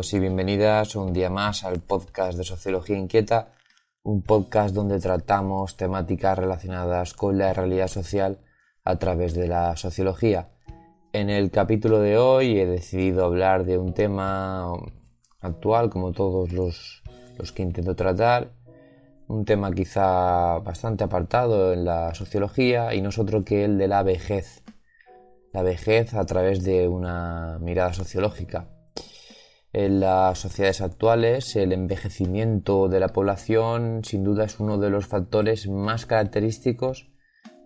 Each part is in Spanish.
Bienvenidos y bienvenidas un día más al podcast de Sociología Inquieta, un podcast donde tratamos temáticas relacionadas con la realidad social a través de la sociología. En el capítulo de hoy he decidido hablar de un tema actual, como todos los, los que intento tratar, un tema quizá bastante apartado en la sociología y no es otro que el de la vejez. La vejez a través de una mirada sociológica. En las sociedades actuales, el envejecimiento de la población sin duda es uno de los factores más característicos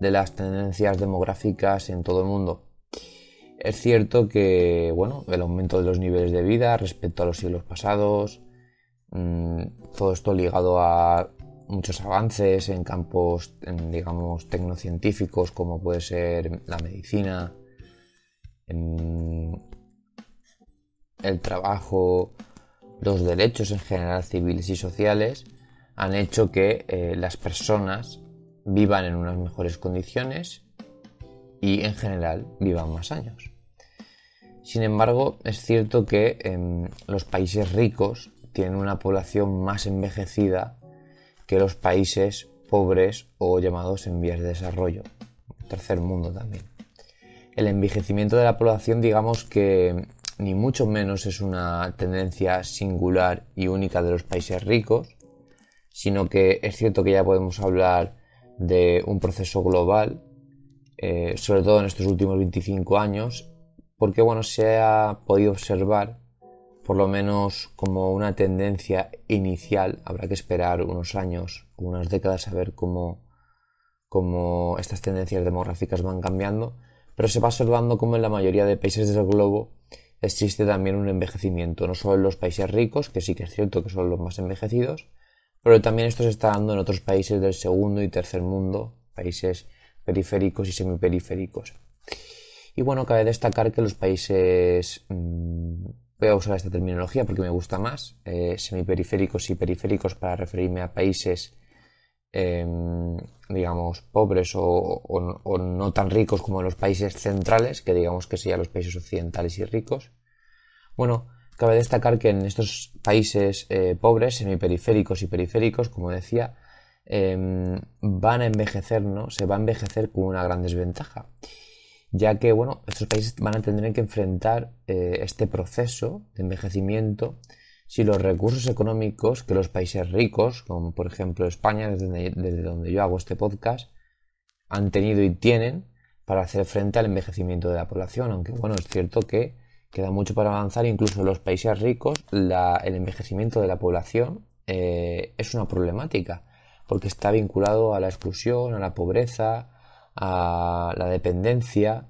de las tendencias demográficas en todo el mundo. Es cierto que bueno, el aumento de los niveles de vida respecto a los siglos pasados, mmm, todo esto ligado a muchos avances en campos, en, digamos, tecnocientíficos como puede ser la medicina, en el trabajo, los derechos en general civiles y sociales han hecho que eh, las personas vivan en unas mejores condiciones y en general vivan más años. Sin embargo, es cierto que en los países ricos tienen una población más envejecida que los países pobres o llamados en vías de desarrollo, tercer mundo también. El envejecimiento de la población digamos que ni mucho menos es una tendencia singular y única de los países ricos, sino que es cierto que ya podemos hablar de un proceso global, eh, sobre todo en estos últimos 25 años, porque bueno, se ha podido observar por lo menos como una tendencia inicial, habrá que esperar unos años, unas décadas a ver cómo, cómo estas tendencias demográficas van cambiando, pero se va observando como en la mayoría de países del globo existe también un envejecimiento, no solo en los países ricos, que sí que es cierto que son los más envejecidos, pero también esto se está dando en otros países del segundo y tercer mundo, países periféricos y semiperiféricos. Y bueno, cabe destacar que los países, mmm, voy a usar esta terminología porque me gusta más, eh, semiperiféricos y periféricos para referirme a países, eh, digamos, pobres o, no tan ricos como los países centrales, que digamos que serían los países occidentales y ricos. Bueno, cabe destacar que en estos países eh, pobres, semiperiféricos y periféricos, como decía, eh, van a envejecer, ¿no? Se va a envejecer con una gran desventaja, ya que, bueno, estos países van a tener que enfrentar eh, este proceso de envejecimiento si los recursos económicos que los países ricos, como por ejemplo España, desde, donde yo hago este podcast, han tenido y tienen para hacer frente al envejecimiento de la población, aunque bueno, es cierto que queda mucho para avanzar, incluso en los países ricos la, el envejecimiento de la población eh, es una problemática, porque está vinculado a la exclusión, a la pobreza, a la dependencia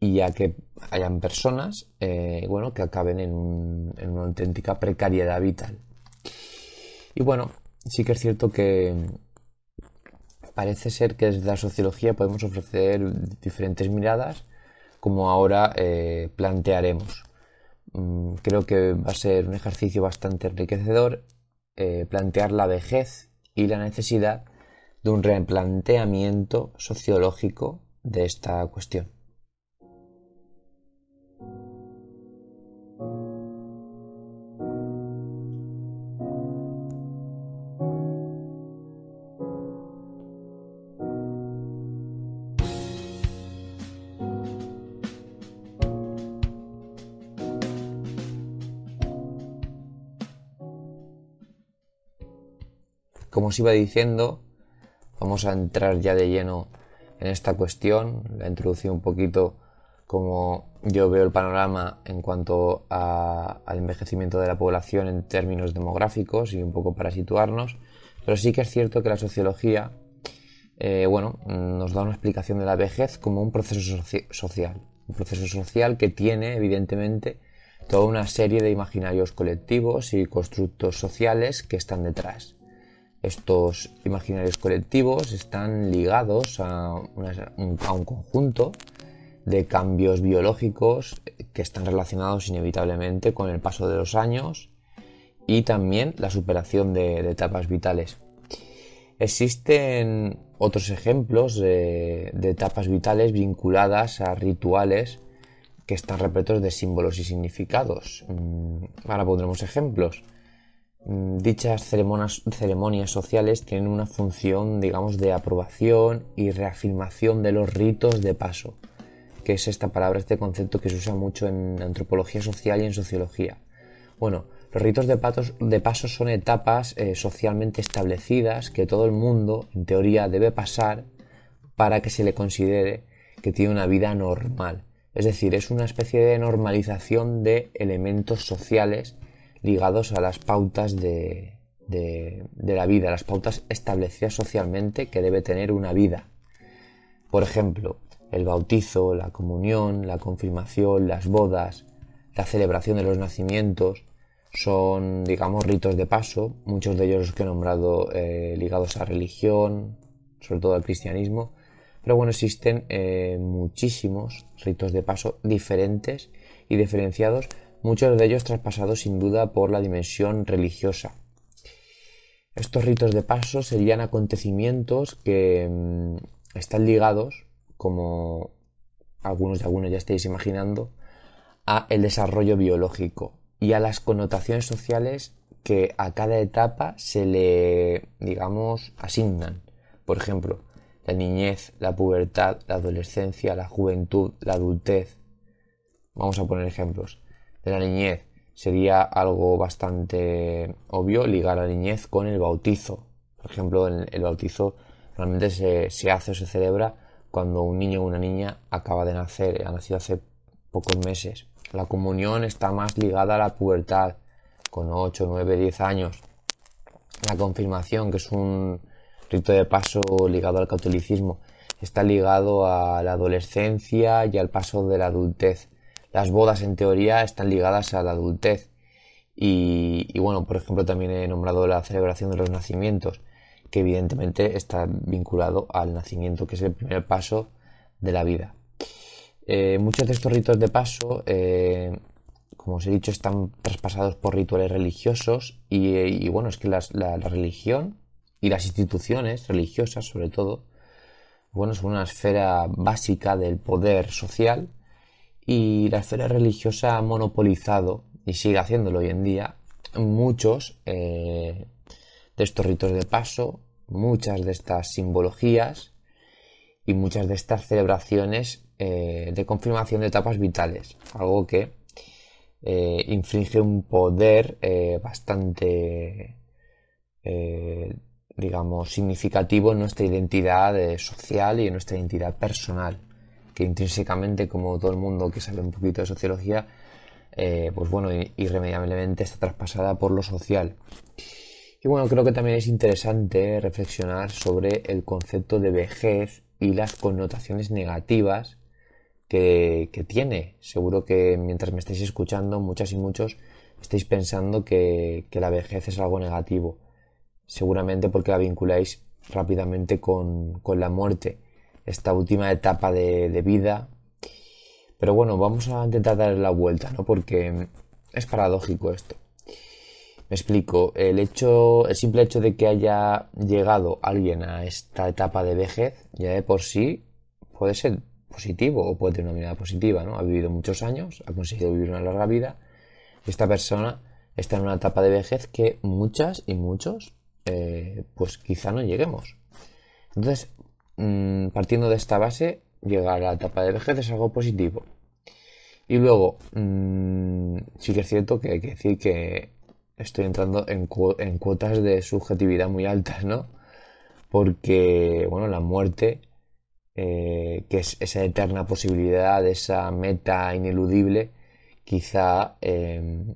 y a que hayan personas eh, bueno, que acaben en, un, en, una auténtica precariedad vital. Y bueno, sí que es cierto que parece ser que desde la sociología podemos ofrecer diferentes miradas como ahora eh, plantearemos. Mm, creo que va a ser un ejercicio bastante enriquecedor eh, plantear la vejez y la necesidad de un replanteamiento sociológico de esta cuestión. Como os iba diciendo, vamos a entrar ya de lleno en esta cuestión. La introducí un poquito como yo veo el panorama en cuanto al envejecimiento de la población en términos demográficos y un poco para situarnos. Pero sí que es cierto que la sociología, eh, bueno, nos da una explicación de la vejez como un proceso soci social, Un proceso social que tiene, evidentemente, toda una serie de imaginarios colectivos y constructos sociales que están detrás. Estos imaginarios colectivos están ligados a, un conjunto de cambios biológicos que están relacionados inevitablemente con el paso de los años y también la superación de, etapas vitales. Existen otros ejemplos de, etapas vitales vinculadas a rituales que están repletos de símbolos y significados. Mm, ahora pondremos ejemplos. Mm, dichas ceremonias, sociales tienen una función, digamos, de aprobación y reafirmación de los ritos de paso, que es esta palabra, este concepto que se usa mucho en antropología social y en sociología. Bueno, los ritos de, de paso son etapas eh, socialmente establecidas que todo el mundo, en teoría, debe pasar para que se le considere que tiene una vida normal. Es decir, es una especie de normalización de elementos sociales ligados a las pautas de, la vida, las pautas establecidas socialmente que debe tener una vida. Por ejemplo, el bautizo, la comunión, la confirmación, las bodas, la celebración de los nacimientos, son, digamos, ritos de paso, muchos de ellos los que he nombrado eh, ligados a religión, sobre todo al cristianismo, pero bueno, existen eh, muchísimos ritos de paso diferentes y diferenciados, muchos de ellos traspasados sin duda por la dimensión religiosa. Estos ritos de paso serían acontecimientos que mm, están ligados, como algunos de algunos ya estáis imaginando, a el desarrollo biológico, y a las connotaciones sociales que a cada etapa se le, digamos, asignan. Por ejemplo, la niñez, la pubertad, la adolescencia, la juventud, la adultez. Vamos a poner ejemplos. La niñez sería algo bastante obvio ligar la niñez con el bautizo. Por ejemplo, el, bautizo realmente se, se hace o se celebra cuando un niño o una niña acaba de nacer, ha nacido hace pocos meses. La comunión está más ligada a la pubertad, con 8, 9, 10 años. La confirmación, que es un rito de paso ligado al catolicismo, está ligado a la adolescencia y al paso de la adultez. Las bodas, en teoría, están ligadas a la adultez. Y, bueno, por ejemplo, también he nombrado la celebración de los nacimientos, que evidentemente está vinculado al nacimiento, que es el primer paso de la vida. Eh, muchos de estos ritos de paso, eh, como os he dicho, están traspasados por rituales religiosos y, bueno, es que la, religión y las instituciones religiosas, sobre todo, bueno, son una esfera básica del poder social y la esfera religiosa ha monopolizado y sigue haciéndolo hoy en día muchos eh, de estos ritos de paso, muchas de estas simbologías y muchas de estas celebraciones eh, de confirmación de etapas vitales, algo que eh, infringe un poder bastante, digamos, significativo en nuestra identidad social y en nuestra identidad personal, que intrínsecamente, como todo el mundo que sabe un poquito de sociología, pues bueno, irremediablemente está traspasada por lo social. Y bueno, creo que también es interesante reflexionar sobre el concepto de vejez y las connotaciones negativas que, tiene. Seguro que mientras me estáis escuchando, muchas y muchos estáis pensando que, la vejez es algo negativo. Seguramente porque la vinculáis rápidamente con, la muerte, esta última etapa de, vida. Pero bueno, vamos a intentar darle la vuelta, ¿no? Porque es paradójico esto. Me explico. El hecho, el simple hecho de que haya llegado alguien a esta etapa de vejez, ya de por sí, puede ser positivo o puede tener una mirada positiva, ¿no? Ha vivido muchos años, ha conseguido vivir una larga vida esta persona está en una etapa de vejez que muchas y muchos eh, pues quizá no lleguemos. Entonces, mm, partiendo de esta base, llegar a la etapa de vejez es algo positivo. Y luego, mm, sí que es cierto que hay que decir que estoy entrando en, en cuotas de subjetividad muy altas, ¿no? Porque, bueno, la muerte eh, que es esa eterna posibilidad, esa meta ineludible, quizá em,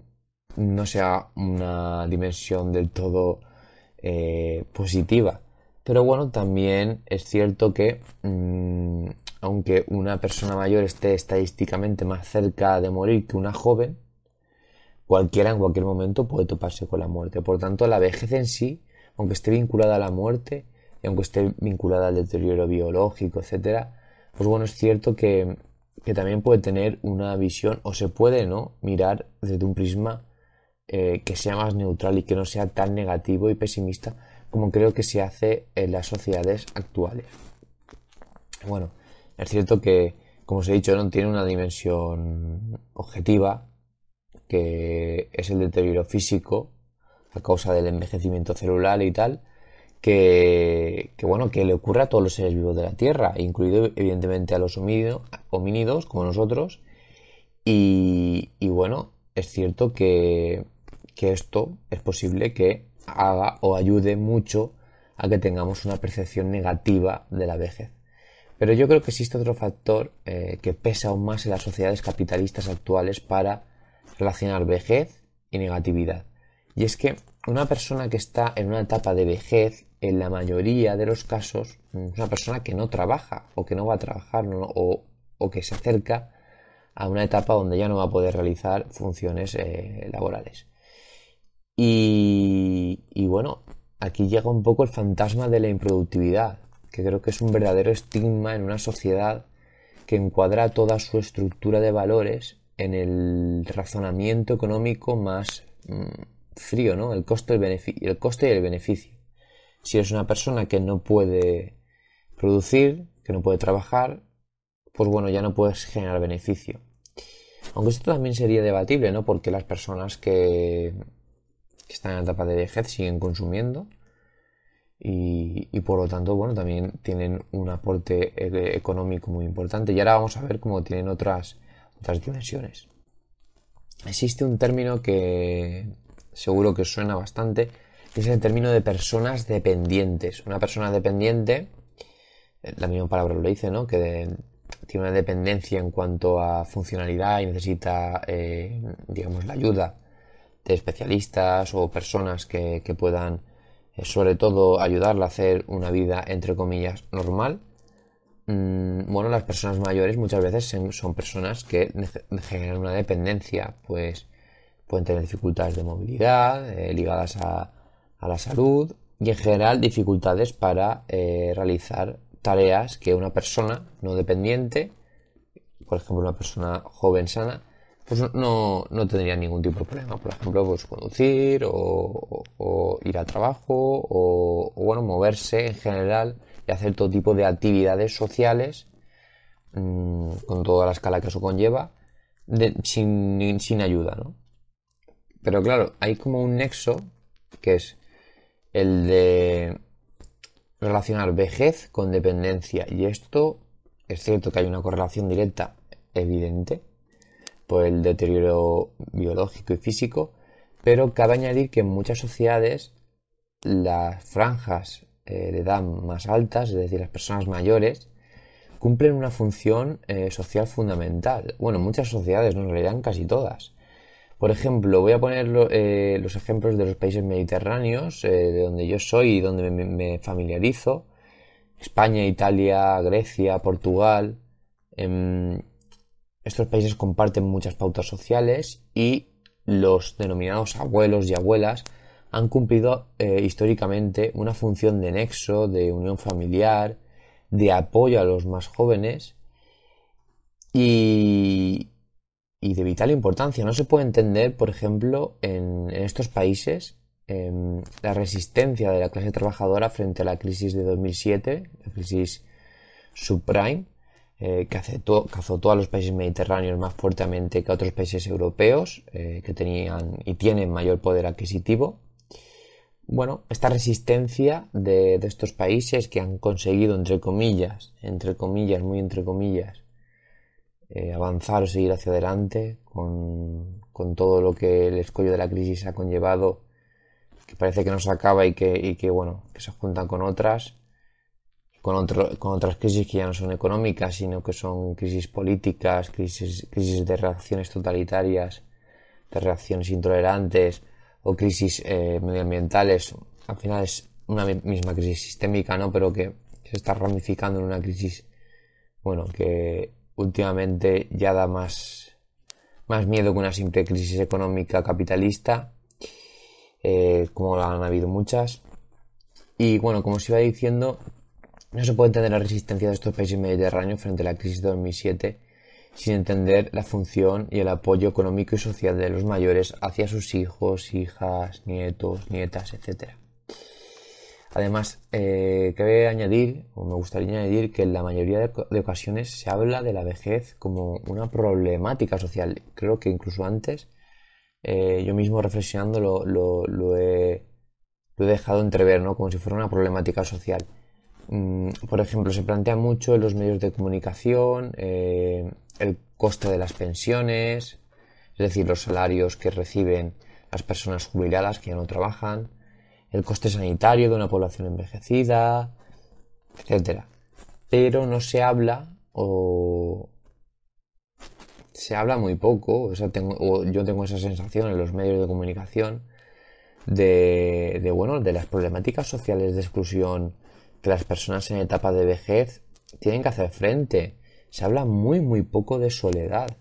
no sea una dimensión del todo eh, positiva. Pero bueno, también es cierto que mm, aunque una persona mayor esté estadísticamente más cerca de morir que una joven, cualquiera en cualquier momento puede toparse con la muerte. Por tanto, la vejez en sí, aunque esté vinculada a la muerte, y aunque esté vinculada al deterioro biológico, etcétera, pues bueno, es cierto que, también puede tener una visión, o se puede, ¿no? Mirar desde un prisma eh, que sea más neutral y que no sea tan negativo y pesimista como creo que se hace en las sociedades actuales. Bueno, es cierto que, como os he dicho, no tiene una dimensión objetiva, que es el deterioro físico a causa del envejecimiento celular y tal, que, bueno, que le ocurre a todos los seres vivos de la Tierra, incluido evidentemente a los homínidos, como nosotros. Y, bueno, es cierto que, que esto es posible que haga o ayude mucho a que tengamos una percepción negativa de la vejez. Pero yo creo que existe otro factor eh, que pesa aún más en las sociedades capitalistas actuales para relacionar vejez y negatividad. Y es que una persona que está en una etapa de vejez, en la mayoría de los casos, es una persona que no trabaja o que no va a trabajar o, que se acerca a una etapa donde ya no va a poder realizar funciones eh, laborales. Y bueno, aquí llega un poco el fantasma de la improductividad, que creo que es un verdadero estigma en una sociedad que encuadra toda su estructura de valores en el razonamiento económico más mm, frío, ¿no? El el coste y el beneficio. Si eres una persona que no puede producir, que no puede trabajar, pues bueno, ya no puedes generar beneficio. Aunque esto también sería debatible, ¿no? Porque las personas que, que están en la etapa de vejez siguen consumiendo y, por lo tanto, bueno, también tienen un aporte e-, económico muy importante. Y ahora vamos a ver cómo tienen otras, otras dimensiones. Existe un término que seguro que suena bastante, que es el término de personas dependientes. Una persona dependiente, eh, la misma palabra lo dice, ¿no? Que tiene una dependencia en cuanto a funcionalidad y necesita, eh, digamos, la ayuda de especialistas o personas que puedan sobre todo ayudarla a hacer una vida entre comillas normal. Mm, bueno, las personas mayores muchas veces son personas que generan una dependencia, pues pueden tener dificultades de movilidad eh, ligadas a, la salud y en general dificultades para eh, realizar tareas que una persona no dependiente, por ejemplo una persona joven sana, pues no, no tendría ningún tipo de problema. Por ejemplo, pues conducir o, ir al trabajo o, bueno, moverse en general y hacer todo tipo de actividades sociales mm, con toda la escala que eso conlleva sin, sin ayuda, ¿no? Pero claro, hay como un nexo que es el de relacionar vejez con dependencia y esto es cierto que hay una correlación directa evidente por el deterioro biológico y físico, pero cabe añadir que en muchas sociedades las franjas eh, de edad más altas, es decir, las personas mayores, cumplen una función eh, social fundamental. Bueno, muchas sociedades, ¿no? en realidad casi todas. Por ejemplo, voy a poner eh, los ejemplos de los países mediterráneos, de donde yo soy y donde me, familiarizo. España, Italia, Grecia, Portugal. Estos países comparten muchas pautas sociales y los denominados abuelos y abuelas han cumplido eh, históricamente una función de nexo, de unión familiar, de apoyo a los más jóvenes y, de vital importancia. No se puede entender, por ejemplo, en, estos países em, la resistencia de la clase trabajadora frente a la crisis de 2007, la crisis subprime, eh, que, azotó, a los países mediterráneos más fuertemente que a otros países europeos eh, que tenían y tienen mayor poder adquisitivo. Bueno, esta resistencia de, estos países que han conseguido, entre comillas, entre comillas, muy entre comillas, eh, avanzar o seguir hacia adelante con, todo lo que el escollo de la crisis ha conllevado, que parece que no se acaba y que, y que bueno, que se juntan con otras, con, otras crisis que ya no son económicas, sino que son crisis políticas, crisis, crisis de reacciones totalitarias, de reacciones intolerantes o crisis eh, medioambientales. Al final es una misma crisis sistémica, ¿no? Pero que se está ramificando en una crisis bueno, que últimamente ya da más, más miedo que una simple crisis económica capitalista, eh, como han habido muchas. Y bueno, como os iba diciendo, no se puede entender la resistencia de estos países mediterráneos frente a la crisis de 2007 sin entender la función y el apoyo económico y social de los mayores hacia sus hijos, hijas, nietos, nietas, etc. Además, eh, cabe añadir, o me gustaría añadir, que en la mayoría de, ocasiones se habla de la vejez como una problemática social. Creo que incluso antes, eh, yo mismo reflexionando lo, he, dejado entrever, ¿no? Como si fuera una problemática social. Mm, por ejemplo, se plantea mucho en los medios de comunicación, eh, el coste de las pensiones, es decir, los salarios que reciben las personas jubiladas que ya no trabajan, el coste sanitario de una población envejecida, etcétera. Pero no se habla o se habla muy poco, o, tengo, yo tengo esa sensación en los medios de comunicación de, de, bueno, de las problemáticas sociales de exclusión que las personas en etapa de vejez tienen que hacer frente se habla muy muy poco de soledad,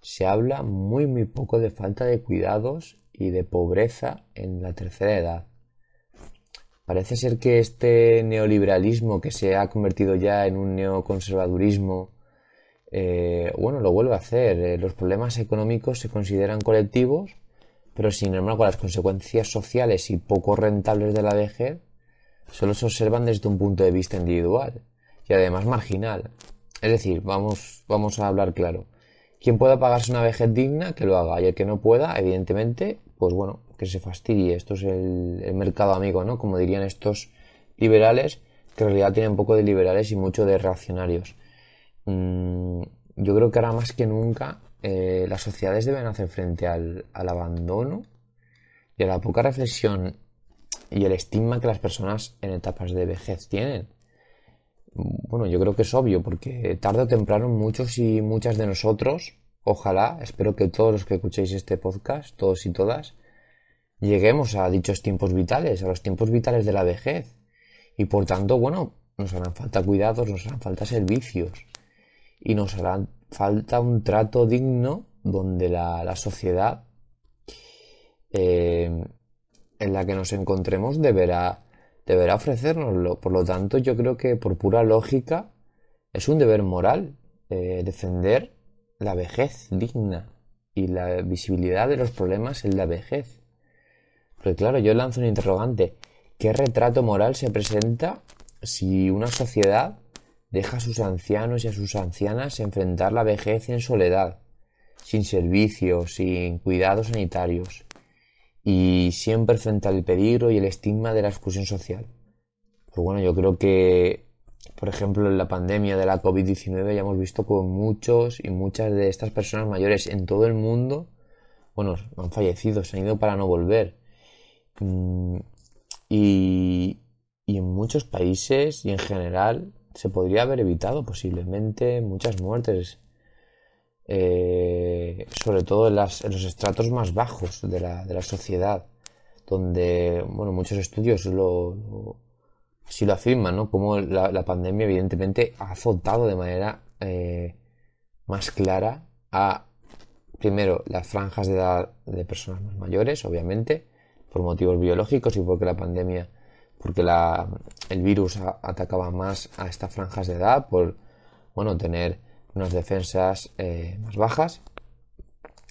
se habla muy muy poco de falta de cuidados y de pobreza en la tercera edad. Parece ser que este neoliberalismo que se ha convertido ya en un neoconservadurismo, eh, bueno, lo vuelve a hacer. Eh, los problemas económicos se consideran colectivos, pero sin embargo las consecuencias sociales y poco rentables de la vejez solo se observan desde un punto de vista individual y además marginal. Es decir, vamos, vamos a hablar claro. Quien pueda pagarse una vejez digna, que lo haga. Y el que no pueda, evidentemente, pues bueno, que se fastidie. Esto es el, mercado amigo, ¿no? Como dirían estos liberales, que en realidad tienen poco de liberales y mucho de reaccionarios. Mm, yo creo que ahora más que nunca eh, las sociedades deben hacer frente al, al abandono y a la poca reflexión y el estigma que las personas en etapas de vejez tienen bueno, yo creo que es obvio, porque tarde o temprano muchos y muchas de nosotros, ojalá, espero que todos los que escuchéis este podcast, todos y todas, lleguemos a dichos tiempos vitales, a los tiempos vitales de la vejez. Y por tanto, bueno, nos harán falta cuidados, nos harán falta servicios. Y nos hará falta un trato digno donde la, sociedad eh, en la que nos encontremos deberá deberá ofrecérnoslo. Por lo tanto, yo creo que por pura lógica es un deber moral eh, defender la vejez digna y la visibilidad de los problemas en la vejez. Porque claro, yo lanzo un interrogante. ¿Qué retrato moral se presenta si una sociedad deja a sus ancianos y a sus ancianas enfrentar la vejez en soledad, sin servicios, sin cuidados sanitarios, y siempre frente al peligro y el estigma de la exclusión social. Pues bueno, yo creo que, por ejemplo, en la pandemia de la COVID-19 ya hemos visto que muchos y muchas de estas personas mayores en todo el mundo, bueno, han fallecido, se han ido para no volver. Mm, y en muchos países y en general se podría haber evitado posiblemente muchas muertes eh, sobre todo en, los estratos más bajos de la, sociedad, donde, bueno, muchos estudios lo, lo sí lo afirman, ¿no? Como la, pandemia evidentemente ha azotado de manera eh, más clara a, primero, las franjas de edad de personas más mayores, obviamente, por motivos biológicos y porque la pandemia, porque la, el virus atacaba más a estas franjas de edad, por, bueno, tener unas defensas eh, más bajas.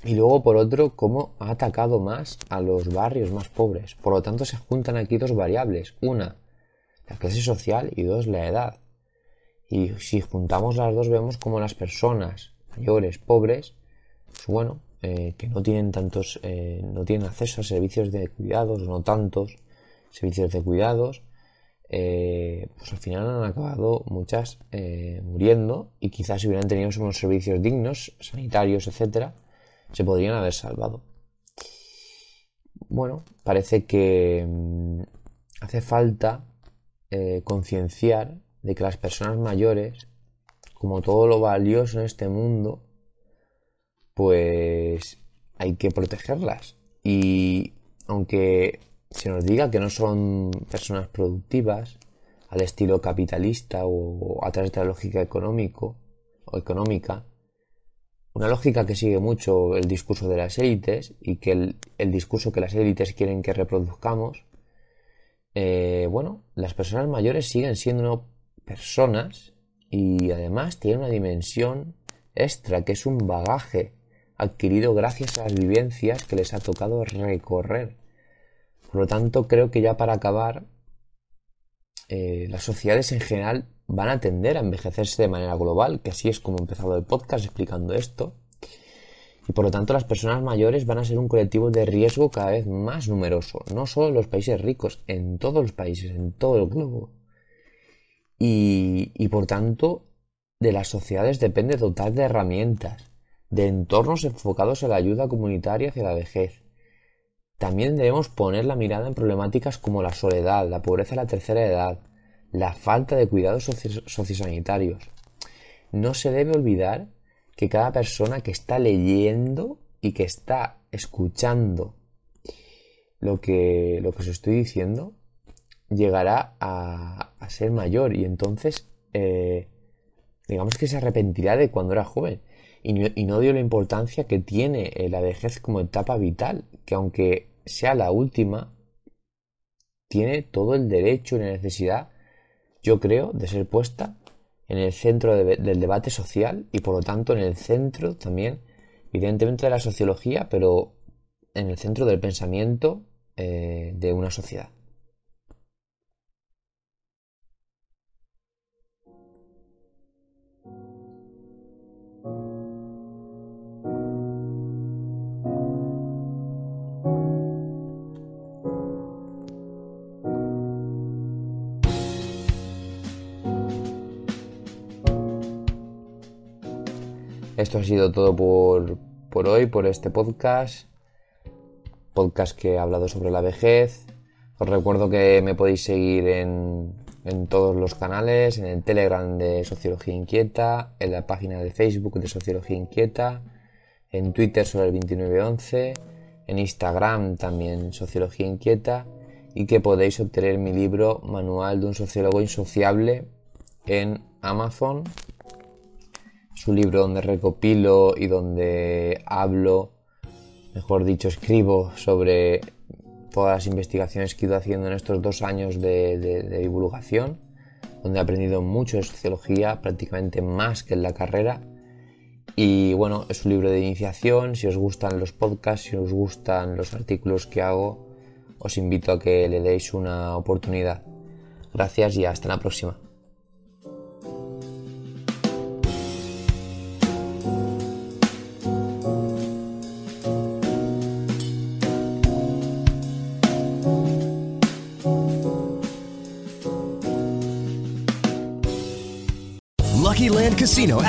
Y luego, por otro, cómo ha atacado más a los barrios más pobres. Por lo tanto, se juntan aquí dos variables. Una, la clase social y dos, la edad. Y si juntamos las dos, vemos como las personas mayores, pobres, pues bueno, eh, que no tienen tantos, eh, no tienen acceso a servicios de cuidados, no tantos servicios de cuidados, eh, pues al final han acabado muchas eh, muriendo y quizás si hubieran tenido unos servicios dignos, sanitarios, etcétera, se podrían haber salvado. Bueno, parece que mm, hace falta eh, concienciar de que las personas mayores, como todo lo valioso en este mundo, pues hay que protegerlas. Y aunque se nos diga que no son personas productivas, al estilo capitalista o a través de la lógica económico o económica, una lógica que sigue mucho el discurso de las élites y que el, discurso que las élites quieren que reproduzcamos, eh, bueno, las personas mayores siguen siendo personas y además tienen una dimensión extra que es un bagaje adquirido gracias a las vivencias que les ha tocado recorrer. Por lo tanto, creo que ya para acabar, eh, las sociedades en general van a tender a envejecerse de manera global, que así es como he empezado el podcast explicando esto. Y por lo tanto las personas mayores van a ser un colectivo de riesgo cada vez más numeroso, no solo en los países ricos, en todos los países, en todo el globo. Y, y por tanto de las sociedades depende dotar de herramientas, de entornos enfocados en la ayuda comunitaria hacia la vejez. También debemos poner la mirada en problemáticas como la soledad, la pobreza en la tercera edad, la falta de cuidados sociosanitarios. No se debe olvidar que cada persona que está leyendo y que está escuchando lo que, lo que os estoy diciendo llegará a, ser mayor y entonces eh, digamos que se arrepentirá de cuando era joven y no, dio la importancia que tiene eh, la vejez como etapa vital, que aunque sea la última, tiene todo el derecho y la necesidad, yo creo, de ser puesta en el centro del debate social y por lo tanto en el centro también, evidentemente, de la sociología, pero en el centro del pensamiento eh, de una sociedad. Esto ha sido todo por, hoy, por este podcast. Podcast que he hablado sobre la vejez. Os recuerdo que me podéis seguir en, en todos los canales, en el Telegram de Sociología Inquieta, en la página de Facebook de Sociología Inquieta, en Twitter sobre el 2911, en Instagram también Sociología Inquieta y que podéis obtener mi libro Manual de un sociólogo insociable en Amazon es un libro donde recopilo y donde hablo, mejor dicho, escribo sobre todas las investigaciones que he ido haciendo en estos dos años de, divulgación, donde he aprendido mucho de sociología, prácticamente más que en la carrera. Y bueno, es un libro de iniciación, si os gustan los podcasts, si os gustan los artículos que hago, os invito a que le deis una oportunidad. Gracias y hasta la próxima.